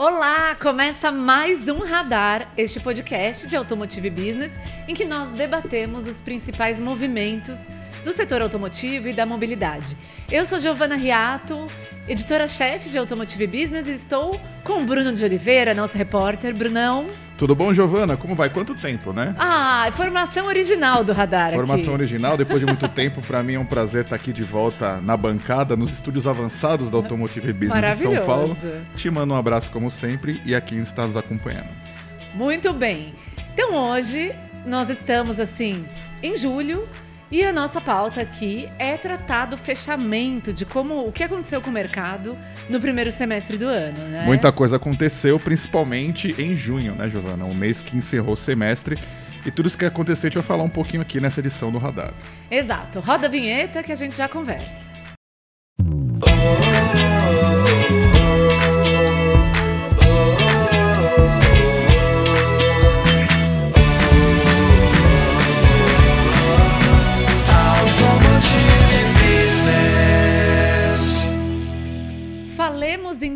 Olá, começa mais um Radar, este podcast de Automotive Business, em que nós debatemos os principais movimentos do setor automotivo e da mobilidade. Eu sou Giovana Riato, editora-chefe de Automotive Business, e estou com o Bruno de Oliveira, nosso repórter. Brunão. Tudo bom, Giovana? Como vai? Quanto tempo, né? Ah, formação original do Radar Formação aqui. original, depois de muito tempo, para mim é um prazer estar aqui de volta na bancada, nos estúdios avançados da Automotive Business de São Paulo. Te mando um abraço como sempre e aqui está nos acompanhando. Muito bem. Então hoje nós estamos assim em julho e a nossa pauta aqui é tratar do fechamento, de como o que aconteceu com o mercado no primeiro semestre do ano, né? Muita coisa aconteceu, principalmente em junho, né, Giovana? O mês que encerrou o semestre. E tudo isso que aconteceu a gente vai falar um pouquinho aqui nessa edição do Radar. Exato. Roda a vinheta que a gente já conversa. Falemos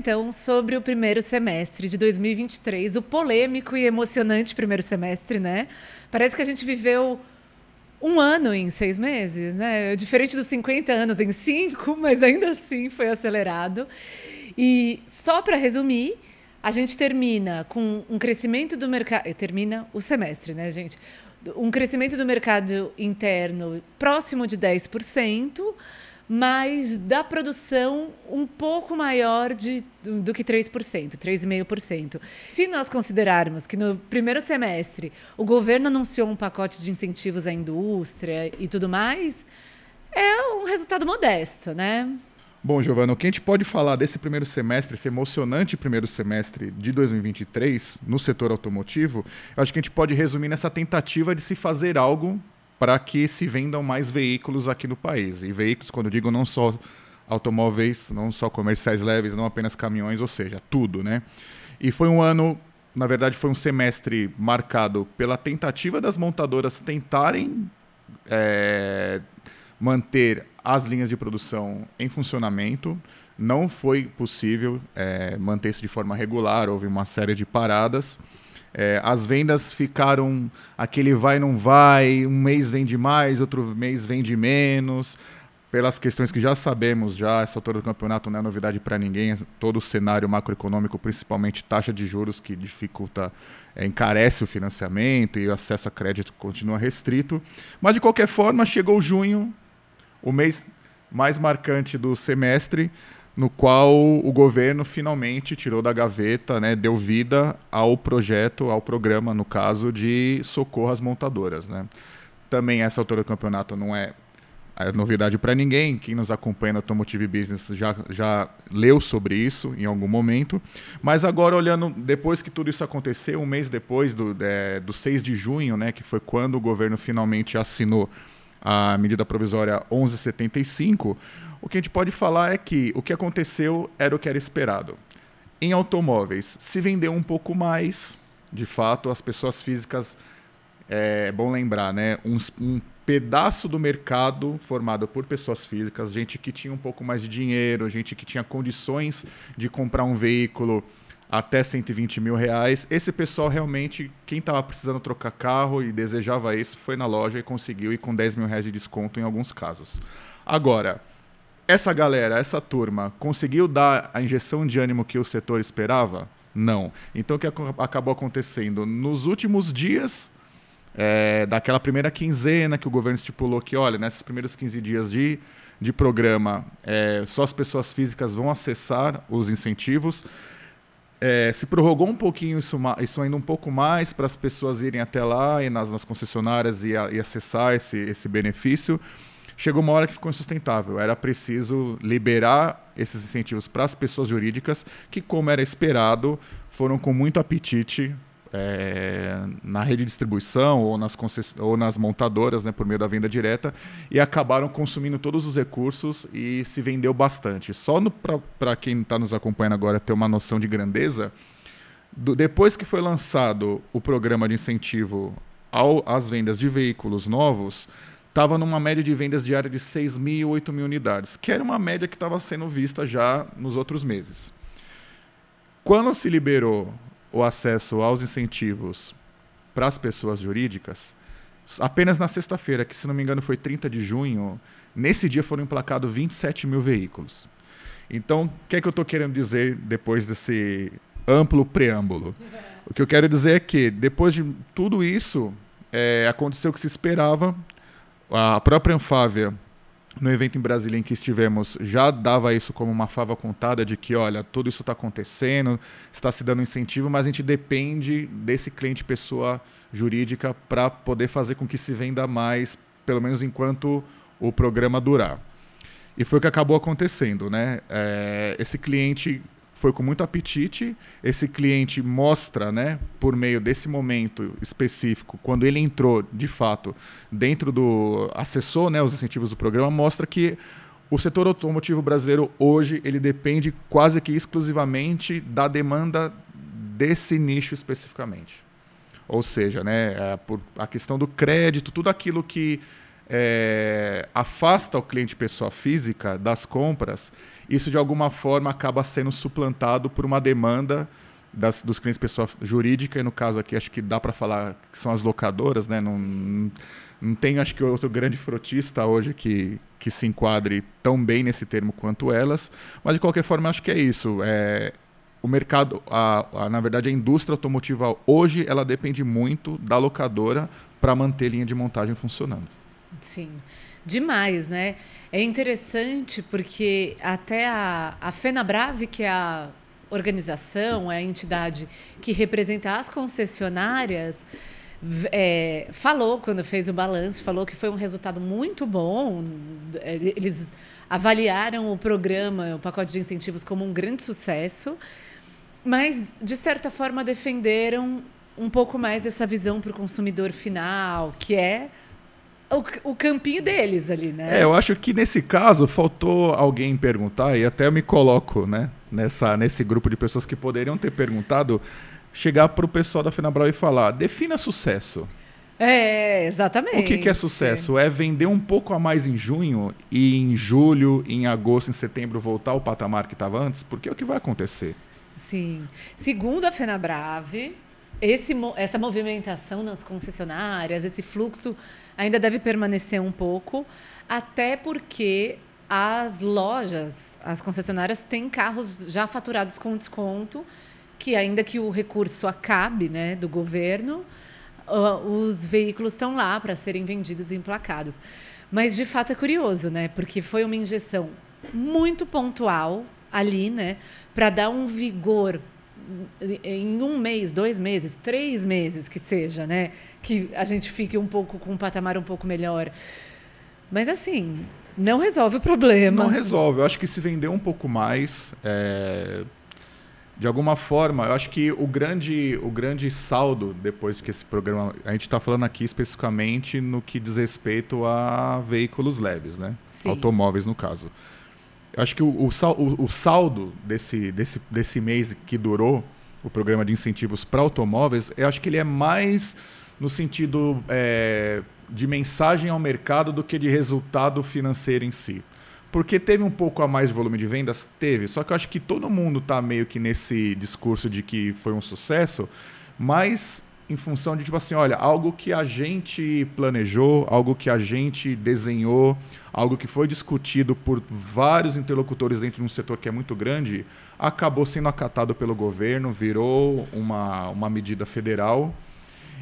então sobre o primeiro semestre de 2023, o polêmico e emocionante primeiro semestre, né? Parece que a gente viveu um ano em seis meses, né? Diferente dos 50 anos em cinco, mas ainda assim foi acelerado. E só para resumir, a gente termina com um crescimento do mercado. Termina o semestre, né, gente? Um crescimento do mercado interno próximo de 10% mas da produção um pouco maior de, do que 3%, 3,5%. Se nós considerarmos que no primeiro semestre o governo anunciou um pacote de incentivos à indústria e tudo mais, é um resultado modesto, né? Bom, Giovana, o que a gente pode falar desse primeiro semestre, esse emocionante primeiro semestre de 2023 no setor automotivo, eu acho que a gente pode resumir nessa tentativa de se fazer algo para que se vendam mais veículos aqui no país. E veículos, quando digo não só automóveis, não só comerciais leves, não apenas caminhões, ou seja, tudo, né? E foi um ano, na verdade, foi um semestre marcado pela tentativa das montadoras tentarem é, manter as linhas de produção em funcionamento. Não foi possível é, manter isso de forma regular, houve uma série de paradas. É, as vendas ficaram aquele vai não vai, um mês vende mais, outro mês vende menos, pelas questões que já sabemos já, essa altura do campeonato não é novidade para ninguém, todo o cenário macroeconômico, principalmente taxa de juros que dificulta, é, encarece o financiamento e o acesso a crédito continua restrito, mas de qualquer forma chegou junho, o mês mais marcante do semestre, no qual o governo finalmente tirou da gaveta, né, deu vida ao projeto, ao programa, no caso, de socorro às montadoras. Né. Também essa altura do campeonato não é, novidade para ninguém. Quem nos acompanha no Automotive Business já, já leu sobre isso em algum momento. Mas agora, olhando, depois que tudo isso aconteceu, um mês depois do, é, do 6 de junho, né, que foi quando o governo finalmente assinou a medida provisória 1175, o que a gente pode falar é que o que aconteceu era o que era esperado. Em automóveis, se vendeu um pouco mais, de fato, as pessoas físicas, é bom lembrar, né? Um, um pedaço do mercado formado por pessoas físicas, gente que tinha um pouco mais de dinheiro, gente que tinha condições de comprar um veículo até 120 mil reais. Esse pessoal realmente, quem estava precisando trocar carro e desejava isso, foi na loja e conseguiu ir com 10 mil reais de desconto em alguns casos. Agora, essa galera, essa turma, conseguiu dar a injeção de ânimo que o setor esperava? Não. Então, o que acabou acontecendo? Nos últimos dias é, daquela primeira quinzena que o governo estipulou que, olha, nesses primeiros 15 dias de, de programa, é, só as pessoas físicas vão acessar os incentivos. É, se prorrogou um pouquinho isso, isso ainda um pouco mais para as pessoas irem até lá e nas, nas concessionárias e, a, e acessar esse, esse benefício chegou uma hora que ficou insustentável. Era preciso liberar esses incentivos para as pessoas jurídicas, que, como era esperado, foram com muito apetite é, na rede de distribuição ou nas, ou nas montadoras, né, por meio da venda direta, e acabaram consumindo todos os recursos e se vendeu bastante. Só para quem está nos acompanhando agora ter uma noção de grandeza, do, depois que foi lançado o programa de incentivo ao, às vendas de veículos novos, estava numa média de vendas diária de 6 mil, 8 mil unidades, que era uma média que estava sendo vista já nos outros meses. Quando se liberou o acesso aos incentivos para as pessoas jurídicas, apenas na sexta-feira, que se não me engano foi 30 de junho, nesse dia foram emplacados 27 mil veículos. Então, o que é que eu estou querendo dizer depois desse amplo preâmbulo? O que eu quero dizer é que, depois de tudo isso, é, aconteceu o que se esperava. A própria Anfávia, no evento em Brasília em que estivemos, já dava isso como uma fava contada de que, olha, tudo isso está acontecendo, está se dando incentivo, mas a gente depende desse cliente pessoa jurídica para poder fazer com que se venda mais, pelo menos enquanto o programa durar. E foi o que acabou acontecendo, né? É, esse cliente foi com muito apetite. Esse cliente mostra, né, por meio desse momento específico, quando ele entrou de fato dentro do acessou, né, os incentivos do programa, mostra que o setor automotivo brasileiro hoje ele depende quase que exclusivamente da demanda desse nicho especificamente. Ou seja, né, a, é, por a questão do crédito, tudo aquilo que é, afasta o cliente pessoa física das compras, isso de alguma forma acaba sendo suplantado por uma demanda das, dos clientes pessoa jurídica, e no caso aqui acho que dá para falar que são as locadoras, né? Não, não tem acho que outro grande frotista hoje que, que se enquadre tão bem nesse termo quanto elas, mas de qualquer forma acho que é isso. É, o mercado, a, a, na verdade a indústria automotiva hoje ela depende muito da locadora para manter linha de montagem funcionando. Sim, demais, né? É interessante porque até a, a FenaBrave, que é a organização, é a entidade que representa as concessionárias, é, falou quando fez o balanço, falou que foi um resultado muito bom. Eles avaliaram o programa, o pacote de incentivos, como um grande sucesso, mas de certa forma defenderam um pouco mais dessa visão para o consumidor final, que é o, o campinho deles ali, né? É, eu acho que nesse caso faltou alguém perguntar, e até eu me coloco né, nessa, nesse grupo de pessoas que poderiam ter perguntado, chegar para o pessoal da Fenabral e falar: defina sucesso. É, exatamente. O que, que, é sucesso? É vender um pouco a mais em junho e em julho, em agosto, em setembro voltar ao patamar que estava antes? Porque é o que vai acontecer. Sim. Segundo a Fenabrave, esse, essa movimentação nas concessionárias, esse fluxo ainda deve permanecer um pouco, até porque as lojas, as concessionárias têm carros já faturados com desconto, que ainda que o recurso acabe né, do governo, uh, os veículos estão lá para serem vendidos e emplacados. Mas de fato é curioso, né? Porque foi uma injeção muito pontual ali, né? Para dar um vigor em um mês, dois meses, três meses que seja, né? Que a gente fique um pouco com um patamar um pouco melhor. Mas assim, não resolve o problema. Não resolve. Eu acho que se vender um pouco mais, é... de alguma forma, eu acho que o grande, o grande saldo depois que esse programa, a gente está falando aqui especificamente no que diz respeito a veículos leves, né? Sim. Automóveis no caso. Acho que o, o, o, saldo desse, desse, desse mês que durou o programa de incentivos para automóveis, eu acho que ele é mais no sentido é, de mensagem ao mercado do que de resultado financeiro em si. Porque teve um pouco a mais de volume de vendas? Teve. Só que eu acho que todo mundo está meio que nesse discurso de que foi um sucesso, mas em função de, tipo assim, olha, algo que a gente planejou, algo que a gente desenhou, algo que foi discutido por vários interlocutores dentro de um setor que é muito grande, acabou sendo acatado pelo governo, virou uma, uma medida federal.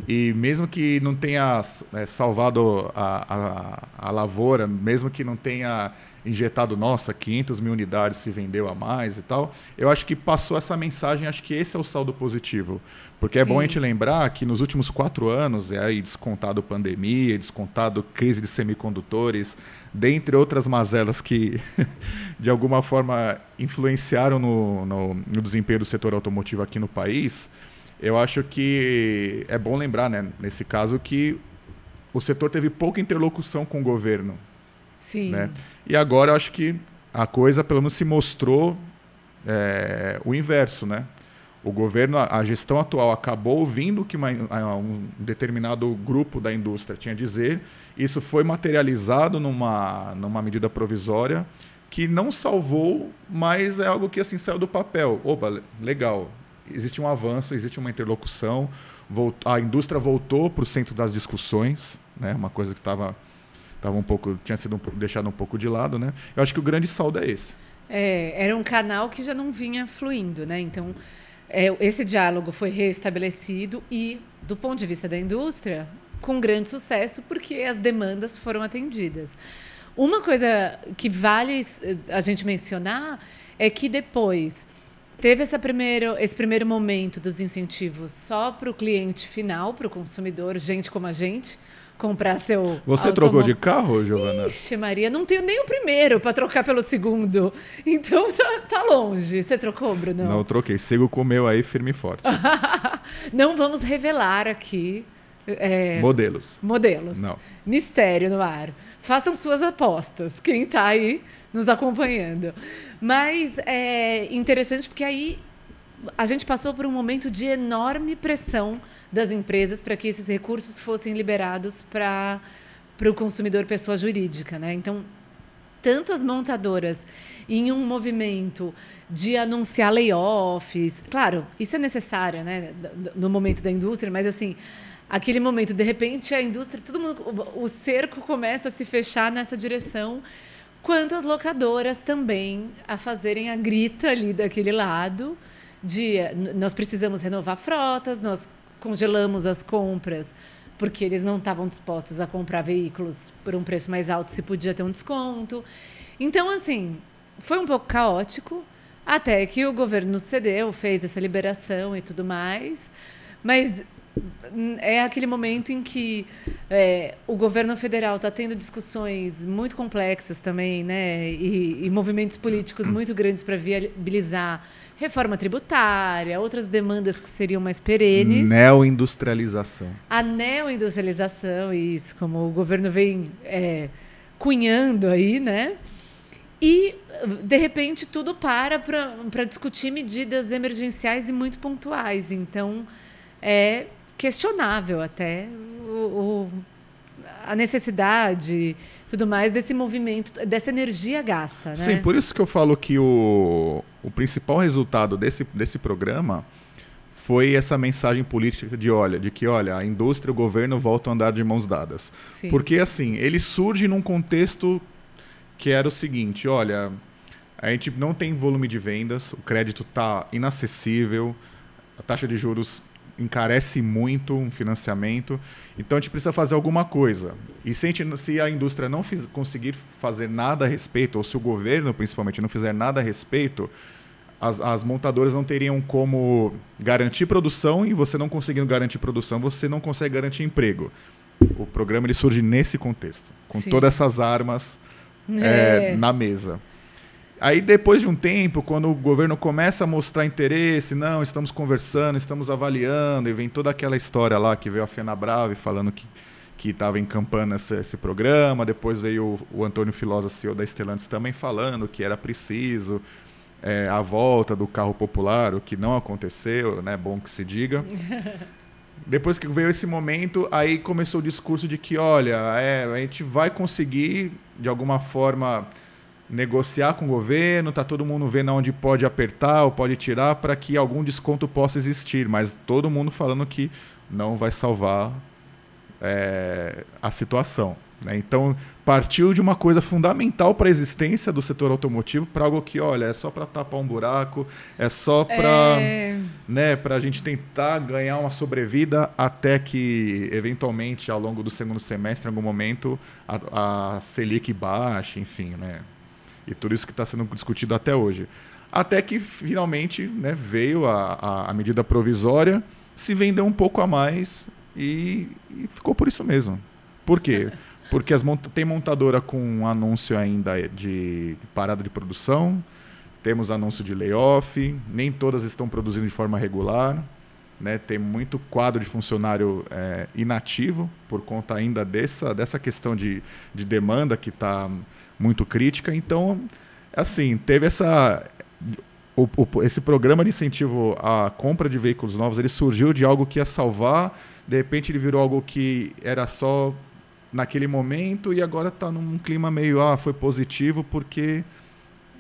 E mesmo que não tenha é, salvado a, a, a lavoura, mesmo que não tenha injetado, nossa, 500 mil unidades se vendeu a mais e tal. Eu acho que passou essa mensagem, acho que esse é o saldo positivo. Porque Sim. é bom a gente lembrar que nos últimos quatro anos, é aí descontado pandemia, descontado crise de semicondutores, dentre outras mazelas que, de alguma forma, influenciaram no, no, no desempenho do setor automotivo aqui no país, eu acho que é bom lembrar, né, nesse caso, que o setor teve pouca interlocução com o governo Sim. Né? E agora eu acho que a coisa, pelo menos, se mostrou é, o inverso, né? O governo, a gestão atual acabou ouvindo o que um determinado grupo da indústria tinha a dizer. Isso foi materializado numa, numa medida provisória que não salvou, mas é algo que assim saiu do papel. Opa, legal. Existe um avanço, existe uma interlocução. A indústria voltou para o centro das discussões, né? Uma coisa que estava tava um pouco tinha sido um, deixado um pouco de lado, né? Eu acho que o grande saldo é esse. É, era um canal que já não vinha fluindo, né? Então é, esse diálogo foi restabelecido e, do ponto de vista da indústria, com grande sucesso, porque as demandas foram atendidas. Uma coisa que vale a gente mencionar é que depois teve essa primeiro, esse primeiro momento dos incentivos só para o cliente final, para o consumidor, gente como a gente, comprar seu. Você automóvel. trocou de carro, Giovana? Ixi, Maria, não tenho nem o primeiro para trocar pelo segundo. Então tá, tá, longe. Você trocou, Bruno? Não, troquei. Sigo com o meu aí firme e forte. não vamos revelar aqui. É, modelos. Modelos. Não. Mistério no ar. Façam suas apostas, quem está aí nos acompanhando. Mas é interessante porque aí a gente passou por um momento de enorme pressão das empresas para que esses recursos fossem liberados para o consumidor pessoa jurídica. Né? Então, tanto as montadoras em um movimento de anunciar layoffs, claro, isso é necessário né, no momento da indústria, mas assim aquele momento, de repente a indústria, todo mundo, o cerco começa a se fechar nessa direção, quanto as locadoras também a fazerem a grita ali daquele lado de nós precisamos renovar frotas, nós congelamos as compras porque eles não estavam dispostos a comprar veículos por um preço mais alto se podia ter um desconto. Então, assim, foi um pouco caótico, até que o governo cedeu, fez essa liberação e tudo mais. Mas é aquele momento em que é, o governo federal está tendo discussões muito complexas também, né? E, e movimentos políticos muito grandes para viabilizar reforma tributária, outras demandas que seriam mais perenes. Neoindustrialização. A neoindustrialização, isso, como o governo vem é, cunhando aí, né? E, de repente, tudo para para discutir medidas emergenciais e muito pontuais. Então, é questionável até o, o, a necessidade tudo mais desse movimento, dessa energia gasta. Né? Sim, por isso que eu falo que o, o principal resultado desse, desse programa foi essa mensagem política de olha, de que olha, a indústria e o governo voltam a andar de mãos dadas. Sim. Porque assim, ele surge num contexto que era o seguinte, olha, a gente não tem volume de vendas, o crédito está inacessível, a taxa de juros encarece muito um financiamento. Então a gente precisa fazer alguma coisa. E se a, gente, se a indústria não fiz, conseguir fazer nada a respeito, ou se o governo principalmente não fizer nada a respeito, as, as montadoras não teriam como garantir produção e você não conseguindo garantir produção, você não consegue garantir emprego. O programa ele surge nesse contexto, com Sim. todas essas armas é. É, na mesa. Aí, depois de um tempo, quando o governo começa a mostrar interesse, não, estamos conversando, estamos avaliando, e vem toda aquela história lá que veio a Fena Brave falando que que estava encampando esse, esse, programa, depois veio o, o Antônio Filosa, CEO da Stellantis, também falando que era preciso é, a volta do carro popular, o que não aconteceu, né? Bom que se diga. Depois que veio esse momento, aí começou o discurso de que, olha, é, a gente vai conseguir, de alguma forma, negociar com o governo, tá todo mundo vendo onde pode apertar ou pode tirar para que algum desconto possa existir, mas todo mundo falando que não vai salvar é, a situação. Né? Então, partiu de uma coisa fundamental para a existência do setor automotivo para algo que, olha, é só para tapar um buraco, é só para é... né, a gente tentar ganhar uma sobrevida até que, eventualmente, ao longo do segundo semestre, em algum momento, a, a Selic baixe, enfim, né? E tudo isso que está sendo discutido até hoje. Até que finalmente né, veio a, a, a, medida provisória, se vendeu um pouco a mais e, e ficou por isso mesmo. Por quê? Porque as monta tem montadora com um anúncio ainda de parada de produção, temos anúncio de layoff, nem todas estão produzindo de forma regular. Né, tem muito quadro de funcionário é, inativo por conta ainda dessa, dessa questão de, de demanda que está muito crítica. Então, assim, teve essa. O, o, esse programa de incentivo à compra de veículos novos ele surgiu de algo que ia salvar, de repente ele virou algo que era só naquele momento e agora está num clima meio ah foi positivo porque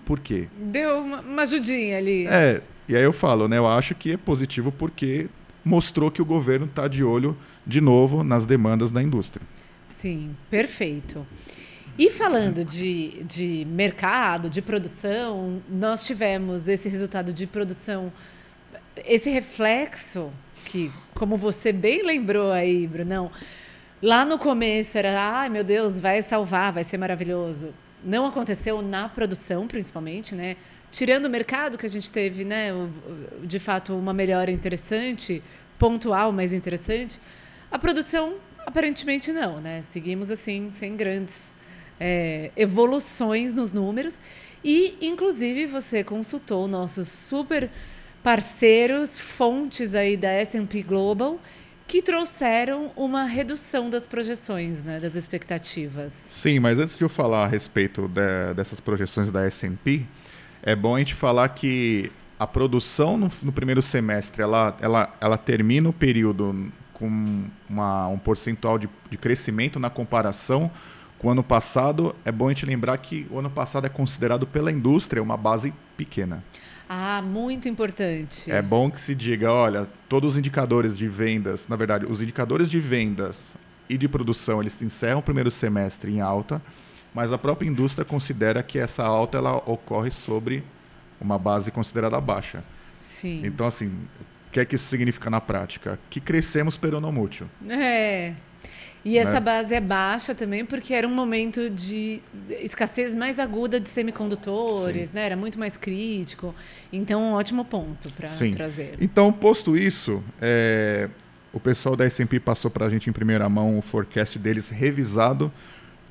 Por quê? Deu uma, uma ajudinha ali. É, e aí eu falo, né? Eu acho que é positivo porque mostrou que o governo está de olho de novo nas demandas da indústria. Sim, perfeito. E falando de, de mercado, de produção, nós tivemos esse resultado de produção, esse reflexo que, como você bem lembrou aí, Brunão, lá no começo era, ai meu Deus, vai salvar, vai ser maravilhoso. Não aconteceu na produção, principalmente, né? Tirando o mercado que a gente teve, né, de fato, uma melhora interessante, pontual, mas interessante, a produção aparentemente não, né? Seguimos assim, sem grandes é, evoluções nos números. E, inclusive, você consultou nossos super parceiros, fontes aí da S&P Global, que trouxeram uma redução das projeções, né, das expectativas. Sim, mas antes de eu falar a respeito de, dessas projeções da S&P, é bom a gente falar que a produção no, no, primeiro semestre ela, ela, ela termina o período com uma, um percentual de, de crescimento na comparação com o ano passado. É bom a gente lembrar que o ano passado é considerado pela indústria uma base pequena. Ah, muito importante. É bom que se diga, olha, todos os indicadores de vendas, na verdade, os indicadores de vendas e de produção, eles encerram o primeiro semestre em alta, mas a própria indústria considera que essa alta ela ocorre sobre uma base considerada baixa. Sim. Então, assim, o que é que isso significa na prática? Que crescemos peronomútil. É. E essa né? base é baixa também porque era um momento de escassez mais aguda de semicondutores, Sim. né? Era muito mais crítico. Então, um ótimo ponto para trazer. Então, posto isso, é, o pessoal da S&P passou para a gente em primeira mão o forecast deles revisado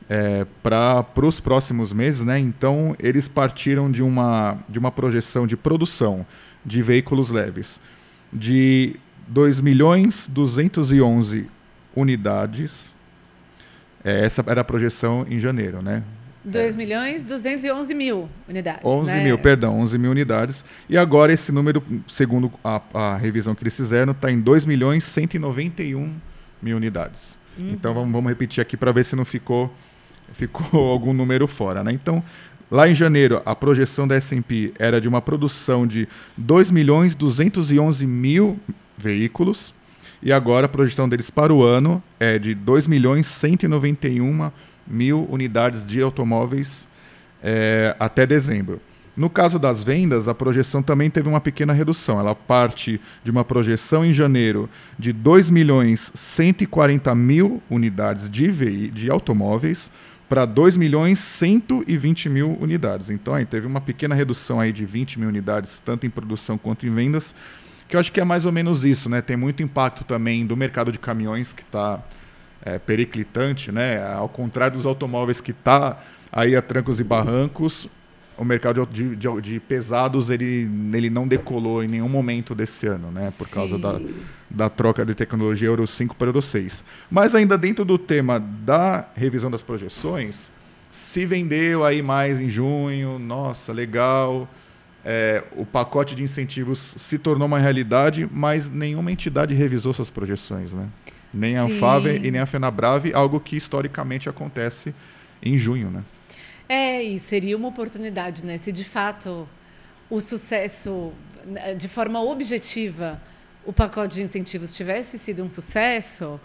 é, para os próximos meses, né? Então, eles partiram de uma, de uma projeção de produção de veículos leves de 2 milhões 211 unidades. É, essa era a projeção em janeiro, né? 2 é. milhões 211 mil unidades. 11 né? mil, perdão, 11 mil unidades. E agora esse número, segundo a, a revisão que eles fizeram, está em 2 milhões 191 mil unidades. Uhum. Então vamos, vamos repetir aqui para ver se não ficou, ficou algum número fora. Né? Então, lá em janeiro, a projeção da S&P era de uma produção de 2 milhões 211 mil veículos e agora a projeção deles para o ano é de 2 milhões 191 mil unidades de automóveis é, até dezembro. No caso das vendas, a projeção também teve uma pequena redução. Ela parte de uma projeção em janeiro de 2 milhões 140 mil unidades de, de automóveis para 2 milhões 120 mil unidades. Então, aí, teve uma pequena redução aí de 20 mil unidades, tanto em produção quanto em vendas que eu acho que é mais ou menos isso, né? Tem muito impacto também do mercado de caminhões que está é, periclitante, né? Ao contrário dos automóveis que está aí a trancos e barrancos, o mercado de, de, de, pesados ele, ele não decolou em nenhum momento desse ano, né? Por Sim. causa da, da troca de tecnologia Euro 5 para Euro 6. Mas ainda dentro do tema da revisão das projeções, se vendeu aí mais em junho, nossa, legal é, o pacote de incentivos se tornou uma realidade, mas nenhuma entidade revisou suas projeções, né? Nem a Anfave e nem a FenaBrave, algo que historicamente acontece em junho, né? É, e seria uma oportunidade, né? Se de fato o sucesso, de forma objetiva, o pacote de incentivos tivesse sido um sucesso,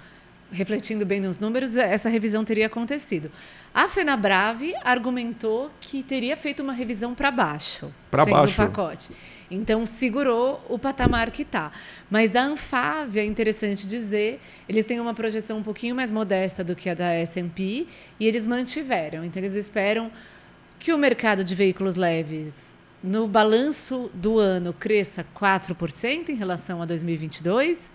refletindo bem nos números, essa revisão teria acontecido. A FenaBrave argumentou que teria feito uma revisão para baixo, para baixo o pacote. Então segurou o patamar que está. Mas a Anfave é interessante dizer, eles têm uma projeção um pouquinho mais modesta do que a da S&P e eles mantiveram. Então eles esperam que o mercado de veículos leves no balanço do ano cresça 4% em relação a 2022.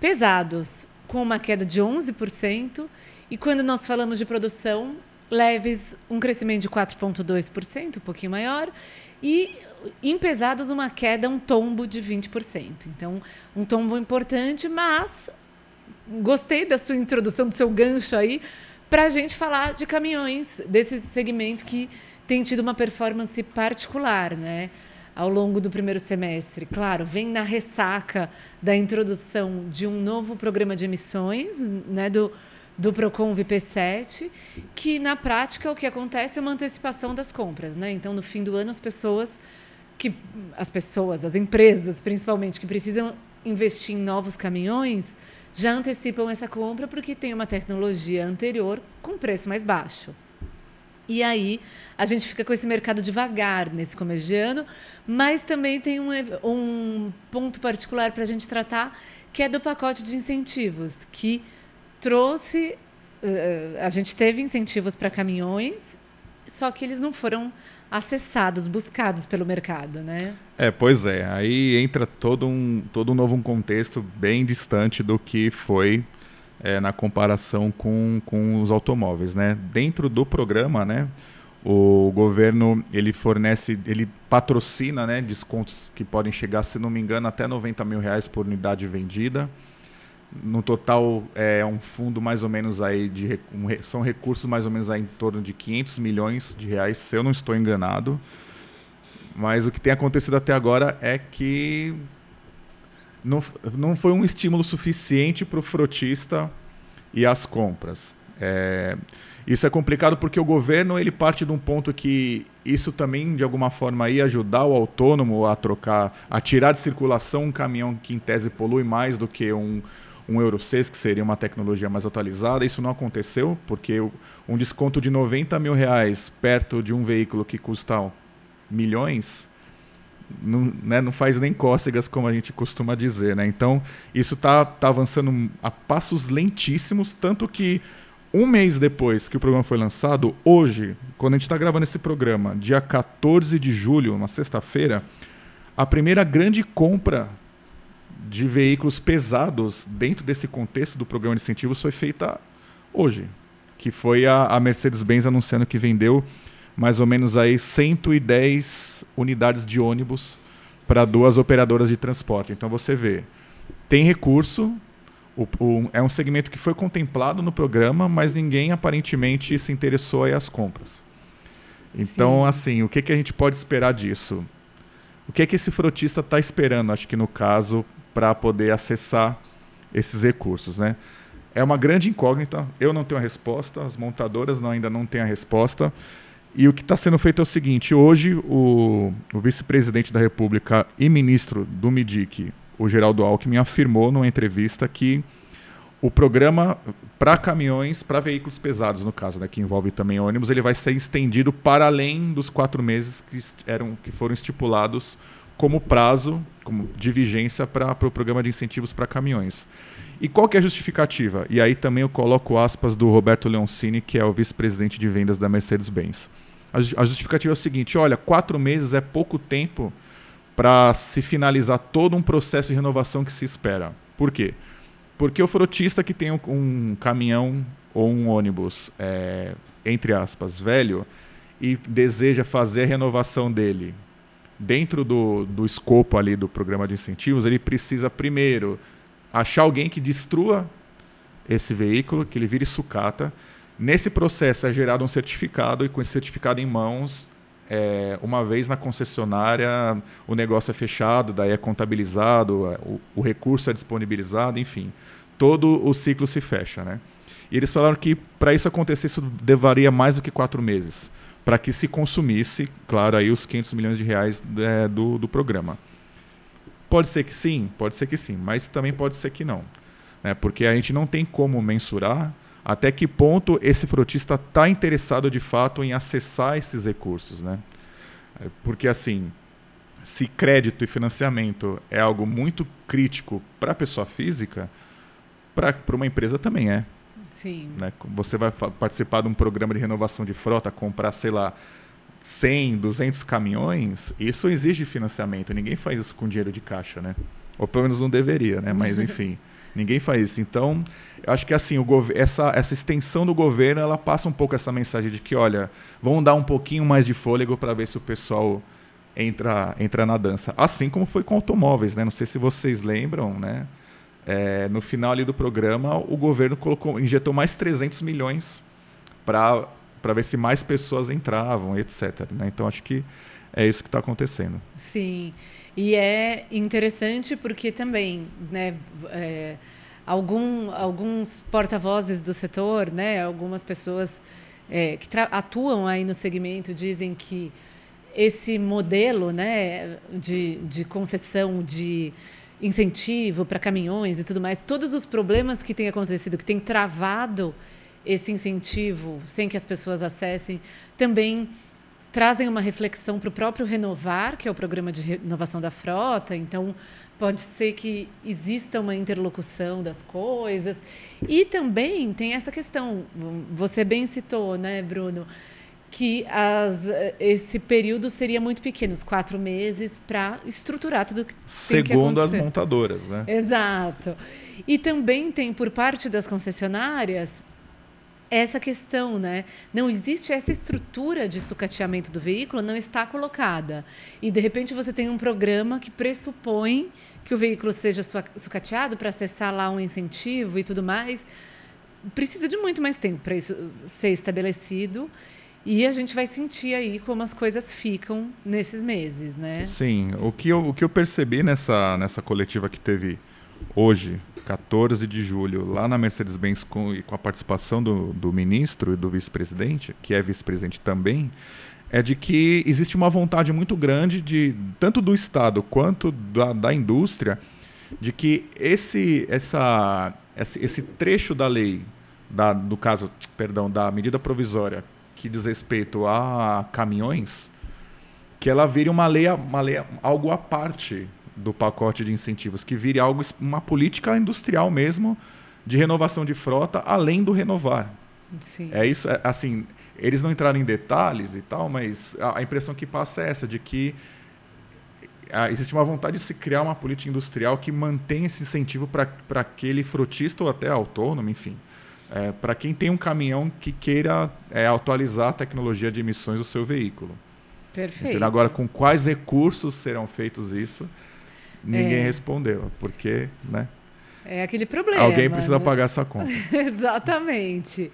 Pesados com uma queda de 11%. E quando nós falamos de produção, leves, um crescimento de 4,2%, um pouquinho maior. E em pesados, uma queda, um tombo de 20%. Então, um tombo importante, mas gostei da sua introdução, do seu gancho aí, para a gente falar de caminhões, desse segmento que tem tido uma performance particular, né? Ao longo do primeiro semestre. Claro, vem na ressaca da introdução de um novo programa de emissões, né, do do Procon VP7, que na prática o que acontece é uma antecipação das compras, né? Então no fim do ano as pessoas que as pessoas, as empresas principalmente que precisam investir em novos caminhões, já antecipam essa compra porque tem uma tecnologia anterior com preço mais baixo. E aí a gente fica com esse mercado devagar nesse começo de ano, mas também tem um, um ponto particular para a gente tratar, que é do pacote de incentivos, que trouxe. Uh, a gente teve incentivos para caminhões, só que eles não foram acessados, buscados pelo mercado, né? É, pois é. Aí entra todo um, todo um novo contexto bem distante do que foi é, na comparação com, com os automóveis, né? Dentro do programa, né? O governo ele fornece, ele patrocina, né? Descontos que podem chegar, se não me engano, até 90 mil reais por unidade vendida. No total é um fundo mais ou menos aí de um, são recursos mais ou menos aí em torno de 500 milhões de reais, se eu não estou enganado. Mas o que tem acontecido até agora é que não, não foi um estímulo suficiente para o frotista e as compras. É, isso é complicado porque o governo ele parte de um ponto que isso também de alguma forma ia ajudar o autônomo a trocar, a tirar de circulação um caminhão que em tese polui mais do que um, um Euro 6, que seria uma tecnologia mais atualizada. Isso não aconteceu porque um desconto de 90 mil reais perto de um veículo que custa milhões não, né, não faz nem cócegas, como a gente costuma dizer. Né? Então, isso está tá avançando a passos lentíssimos, tanto que um mês depois que o programa foi lançado, hoje, quando a gente está gravando esse programa, dia 14 de julho, uma sexta-feira, a primeira grande compra de veículos pesados dentro desse contexto do programa de incentivos foi feita hoje, que foi a, a Mercedes-Benz anunciando que vendeu mais ou menos aí 110 unidades de ônibus para duas operadoras de transporte. Então você vê, tem recurso, o, o, é um segmento que foi contemplado no programa, mas ninguém aparentemente se interessou aí às compras. Então, Sim. assim, o que, que a gente pode esperar disso? O que, que esse frotista está esperando, acho que no caso, para poder acessar esses recursos, né? É uma grande incógnita. Eu não tenho a resposta, as montadoras não, ainda não têm a resposta. E o que está sendo feito é o seguinte: hoje, o, o vice-presidente da República e ministro do MIDIC, o Geraldo Alckmin, afirmou numa entrevista que o programa para caminhões, para veículos pesados, no caso, né, que envolve também ônibus, ele vai ser estendido para além dos quatro meses que, eram, que foram estipulados como prazo como de vigência para o pro programa de incentivos para caminhões. E qual que é a justificativa? E aí também eu coloco aspas do Roberto Leoncini, que é o vice-presidente de vendas da Mercedes-Benz. A justificativa é o seguinte: olha, quatro meses é pouco tempo para se finalizar todo um processo de renovação que se espera. Por quê? Porque o frotista que tem um, caminhão ou um ônibus, é, entre aspas, velho, e deseja fazer a renovação dele dentro do, do escopo ali do programa de incentivos, ele precisa primeiro achar alguém que destrua esse veículo, que ele vire sucata, Nesse processo é gerado um certificado e com esse certificado em mãos, é, uma vez na concessionária, o negócio é fechado, daí é contabilizado, é, o, o, recurso é disponibilizado, enfim, todo o ciclo se fecha, né? E eles falaram que para isso acontecer isso levaria mais do que quatro meses, para que se consumisse, claro, aí os 500 milhões de reais é, do, do programa. Pode ser que sim, pode ser que sim, mas também pode ser que não, né? Porque a gente não tem como mensurar até que ponto esse frotista está interessado de fato em acessar esses recursos, né? É, porque assim, se crédito e financiamento é algo muito crítico para a pessoa física, para uma empresa também é. Sim. Né? Você vai participar de um programa de renovação de frota, comprar, sei lá, 100, 200 caminhões, isso exige financiamento. Ninguém faz isso com dinheiro de caixa, né? Ou pelo menos não deveria, né? Mas enfim. Ninguém faz isso. Então, eu acho que assim, o essa, essa extensão do governo, ela passa um pouco essa mensagem de que, olha, vamos dar um pouquinho mais de fôlego para ver se o pessoal entra, entra na dança. Assim como foi com automóveis, né? Não sei se vocês lembram, né? É, no final ali do programa, o governo colocou, injetou mais 300 milhões para ver se mais pessoas entravam, etc. Né? Então, acho que é isso que está acontecendo. Sim. E é interessante porque também, né, é, algum, alguns porta-vozes do setor, né, algumas pessoas é, que atuam aí no segmento dizem que esse modelo né, de, de concessão de incentivo para caminhões e tudo mais, todos os problemas que têm acontecido, que têm travado esse incentivo sem que as pessoas acessem, também trazem uma reflexão para o próprio Renovar, que é o programa de renovação da frota. Então, pode ser que exista uma interlocução das coisas. E também tem essa questão, você bem citou, né, Bruno, que as, esse período seria muito pequeno, os quatro meses, para estruturar tudo que Segundo tem que as montadoras, né? Exato. E também tem, por parte das concessionárias, essa questão, né? Não existe essa estrutura de sucateamento do veículo, não está colocada. E de repente você tem um programa que pressupõe que o veículo seja sucateado para acessar lá um incentivo e tudo mais. Precisa de muito mais tempo para isso ser estabelecido. E a gente vai sentir aí como as coisas ficam nesses meses, né? Sim. O que eu, o que eu percebi nessa, nessa coletiva que teve hoje, 14 de julho, lá na Mercedes-Benz, com, com a participação do, do ministro e do vice-presidente, que é vice-presidente também, é de que existe uma vontade muito grande de tanto do Estado quanto da, da indústria de que esse, essa, esse, trecho da lei, da, do caso, perdão, da medida provisória que diz respeito a caminhões, que ela vire uma lei, uma lei algo à parte do pacote de incentivos, que vire algo, uma política industrial mesmo de renovação de frota, além do renovar. Sim. É isso, é, assim, eles não entraram em detalhes e tal, mas a, a impressão que passa é essa, de que a, existe uma vontade de se criar uma política industrial que mantém esse incentivo para aquele frutista ou até autônomo, enfim. É, para quem tem um caminhão que queira é, atualizar a tecnologia de emissões do seu veículo. Perfeito. Então, agora, com quais recursos serão feitos isso? Ninguém é. respondeu, porque, né? É aquele problema. Alguém precisa né? pagar essa conta. Exatamente.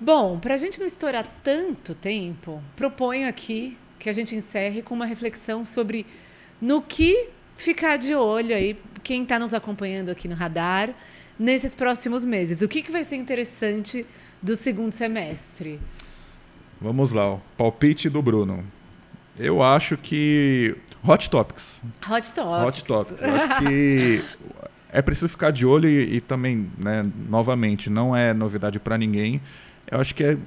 Bom, para a gente não estourar tanto tempo, proponho aqui que a gente encerre com uma reflexão sobre no que ficar de olho aí, quem está nos acompanhando aqui no radar, nesses próximos meses. O que, que vai ser interessante do segundo semestre? Vamos lá, o palpite do Bruno. Eu acho que Hot Topics. Hot Topics. Hot Topics. Eu acho que é preciso ficar de olho e, e também, né, novamente, não é novidade para ninguém. Eu acho que é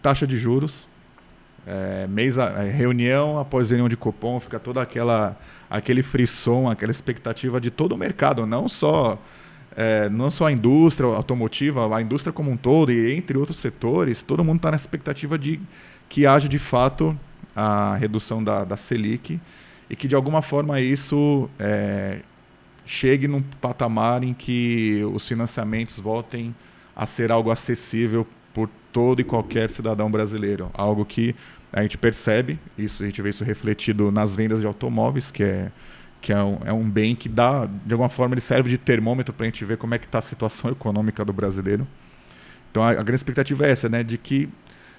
taxa de juros. É, mês a, é, reunião após reunião de cupom, fica toda aquela aquele frisson, aquela expectativa de todo o mercado, não só é, não só a indústria automotiva, a indústria como um todo e entre outros setores, todo mundo está na expectativa de que haja de fato a redução da, da Selic e que de alguma forma isso é, chegue num patamar em que os financiamentos voltem a ser algo acessível por todo e qualquer cidadão brasileiro. Algo que a gente percebe, isso, a gente vê isso refletido nas vendas de automóveis, que é, que é, um, é um bem que dá, de alguma forma, ele serve de termômetro para a gente ver como é que está a situação econômica do brasileiro. Então a, a grande expectativa é essa, né, de que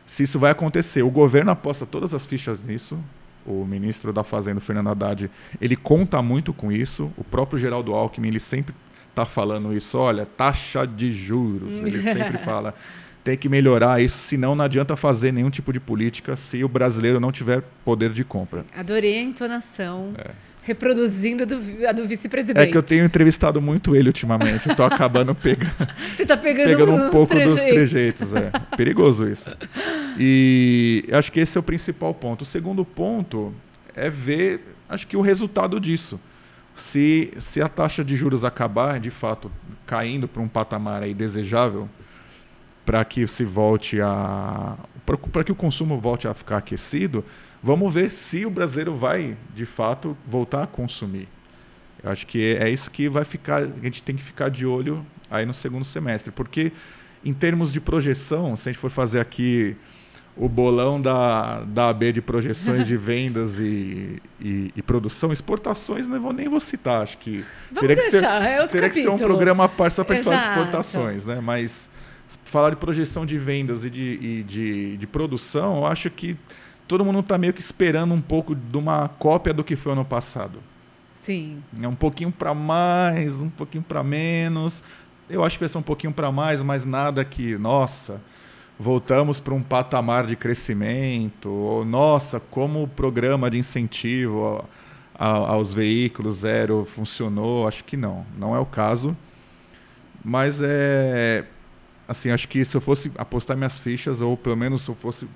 se isso vai acontecer, o governo aposta todas as fichas nisso, o ministro da Fazenda, Fernando Haddad, ele conta muito com isso. O próprio Geraldo Alckmin, ele sempre está falando isso. Olha, taxa de juros. Ele sempre fala, tem que melhorar isso, senão não adianta fazer nenhum tipo de política se o brasileiro não tiver poder de compra. Sim, adorei a entonação. É reproduzindo do, a do vice-presidente. É que eu tenho entrevistado muito ele ultimamente. Estou acabando pegando. Você está pegando, pegando um pouco trejeitos. dos trejeitos. É perigoso isso. E acho que esse é o principal ponto. O segundo ponto é ver, acho que o resultado disso. Se, se a taxa de juros acabar, de fato, caindo para um patamar aí desejável, para que se volte a. para que o consumo volte a ficar aquecido, Vamos ver se o brasileiro vai, de fato, voltar a consumir. Eu acho que é isso que vai ficar, a gente tem que ficar de olho aí no segundo semestre, porque em termos de projeção, se a gente for fazer aqui o bolão da, da AB de projeções de vendas e, e, e, produção, exportações não vou, nem vou citar, acho que Vamos teria, que ser, é teria que ser um programa só para falar de exportações, né? Mas falar de projeção de vendas e de, e de, de produção, eu acho que todo mundo está meio que esperando um pouco de uma cópia do que foi ano passado. Sim. É um pouquinho para mais, um pouquinho para menos. eu acho que vai ser um pouquinho para mais, mas nada que, nossa, voltamos para um patamar de crescimento, ou nossa, como o programa de incentivo a, a, aos veículos zero funcionou, acho que não, não é o caso. Mas é assim, acho que se eu fosse apostar minhas fichas, ou pelo menos se eu fosse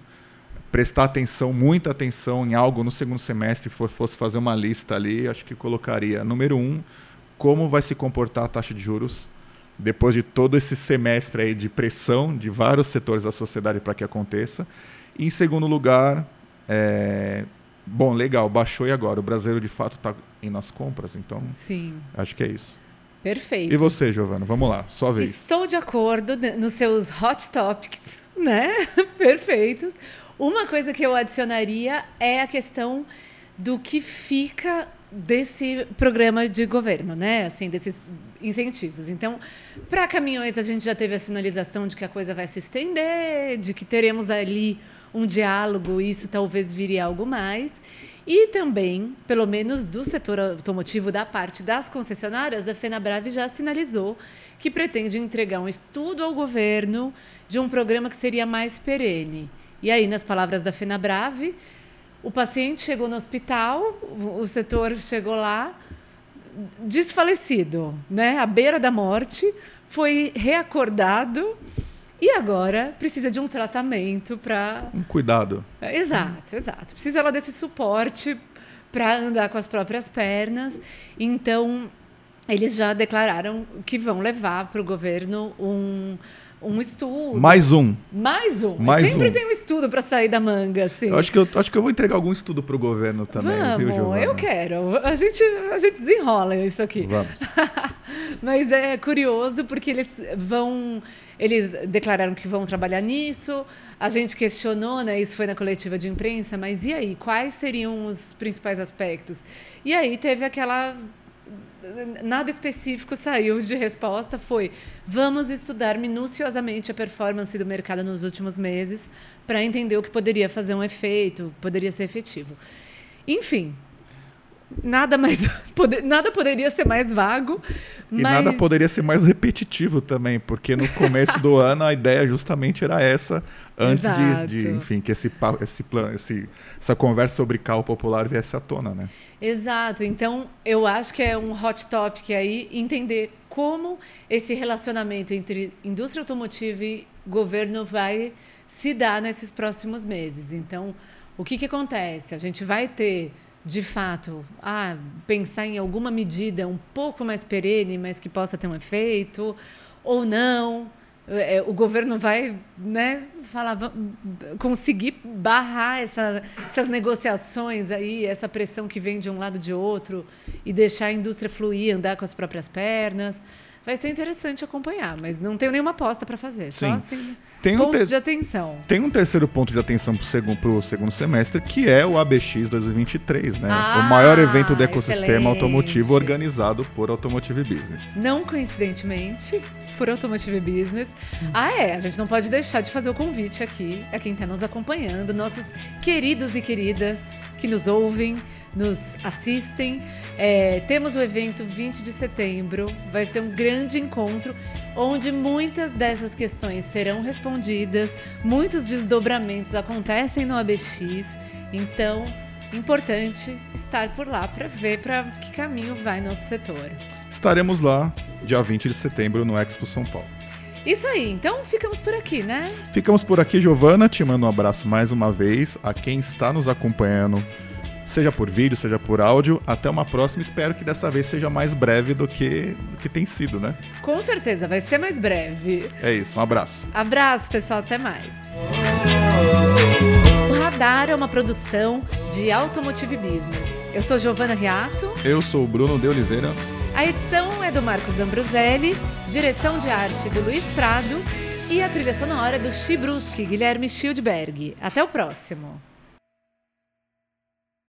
prestar atenção, muita atenção em algo no segundo semestre, for, fosse fazer uma lista ali, acho que colocaria, número um, como vai se comportar a taxa de juros depois de todo esse semestre aí de pressão de vários setores da sociedade para que aconteça. E, em segundo lugar, é... bom, legal, baixou e agora? O brasileiro de fato está em nas compras, então Sim. acho que é isso. Perfeito. E você, Giovana? Vamos lá, sua vez. Estou de acordo nos seus hot topics, né? Perfeitos. Uma coisa que eu adicionaria é a questão do que fica desse programa de governo, né? Assim, desses incentivos. Então, para caminhões a gente já teve a sinalização de que a coisa vai se estender, de que teremos ali um diálogo, isso talvez vire algo mais. E também, pelo menos do setor automotivo, da parte das concessionárias, a FenaBrave já sinalizou que pretende entregar um estudo ao governo de um programa que seria mais perene. E aí, nas palavras da FenaBrave, o paciente chegou no hospital, o setor chegou lá, desfalecido, né, à beira da morte, foi reacordado e agora precisa de um tratamento para. Um cuidado. Exato, exato. Precisa ela desse suporte para andar com as próprias pernas. Então, eles já declararam que vão levar para o governo um um estudo. Mais um. Mais um. Mais Sempre um. tem um estudo para sair da manga, assim. Eu acho que eu, acho que eu vou entregar algum estudo para o governo também, Vamos, viu, Giovana? eu quero. A gente, a gente desenrola isso aqui. Vamos. Mas é curioso porque eles vão. Eles declararam que vão trabalhar nisso. A gente questionou, né? Isso foi na coletiva de imprensa, mas e aí? Quais seriam os principais aspectos? E aí teve aquela nada específico saiu de resposta, foi vamos estudar minuciosamente a performance do mercado nos últimos meses para entender o que poderia fazer um efeito, poderia ser efetivo. Enfim, nada mais nada poderia ser mais vago E mas... nada poderia ser mais repetitivo também, porque no começo do ano a ideia justamente era essa, antes de, de, enfim, que esse, esse plano, esse, essa conversa sobre carro popular viesse à tona, né? Exato. Então, eu acho que é um hot topic aí entender como esse relacionamento entre indústria automotiva e governo vai se dar nesses próximos meses. Então, o que, que acontece? A gente vai ter de fato, ah, pensar em alguma medida um pouco mais perene, mas que possa ter um efeito, ou não. É, o governo vai né, falar, conseguir barrar essa, essas negociações aí, essa pressão que vem de um lado de outro e deixar a indústria fluir, andar com as próprias pernas. Vai ser interessante acompanhar, mas não tenho nenhuma aposta para fazer. Sim. Só assim, tem pontos um de atenção. Tem um terceiro ponto de atenção para o segundo, segundo semestre, que é o ABX 2023, né? Ah, o maior evento do ecossistema excelente. automotivo organizado por Automotive Business. Não coincidentemente, por Automotive Business. Ah, é, a gente não pode deixar de fazer o convite aqui a quem está nos acompanhando, nossos queridos e queridas que nos ouvem nos assistem. É, temos o evento 20 de setembro, vai ser um grande encontro onde muitas dessas questões serão respondidas, muitos desdobramentos acontecem no ABX, então importante estar por lá para ver para que caminho vai nosso setor. Estaremos lá dia 20 de setembro no Expo São Paulo. Isso aí, então ficamos por aqui, né? Ficamos por aqui, Giovana. Te mando um abraço mais uma vez a quem está nos acompanhando seja por vídeo, seja por áudio. Até uma próxima. Espero que dessa vez seja mais breve do que, do que tem sido, né? Com certeza, vai ser mais breve. É isso, um abraço. Abraço, pessoal, até mais. O Radar é uma produção de Automotive Business. Eu sou Giovana Riato. Eu sou o Bruno de Oliveira. A edição é do Marcos Ambroselli, direção de arte do Luiz Prado e a trilha sonora do Chibruski, Guilherme Schildberg. Até o próximo.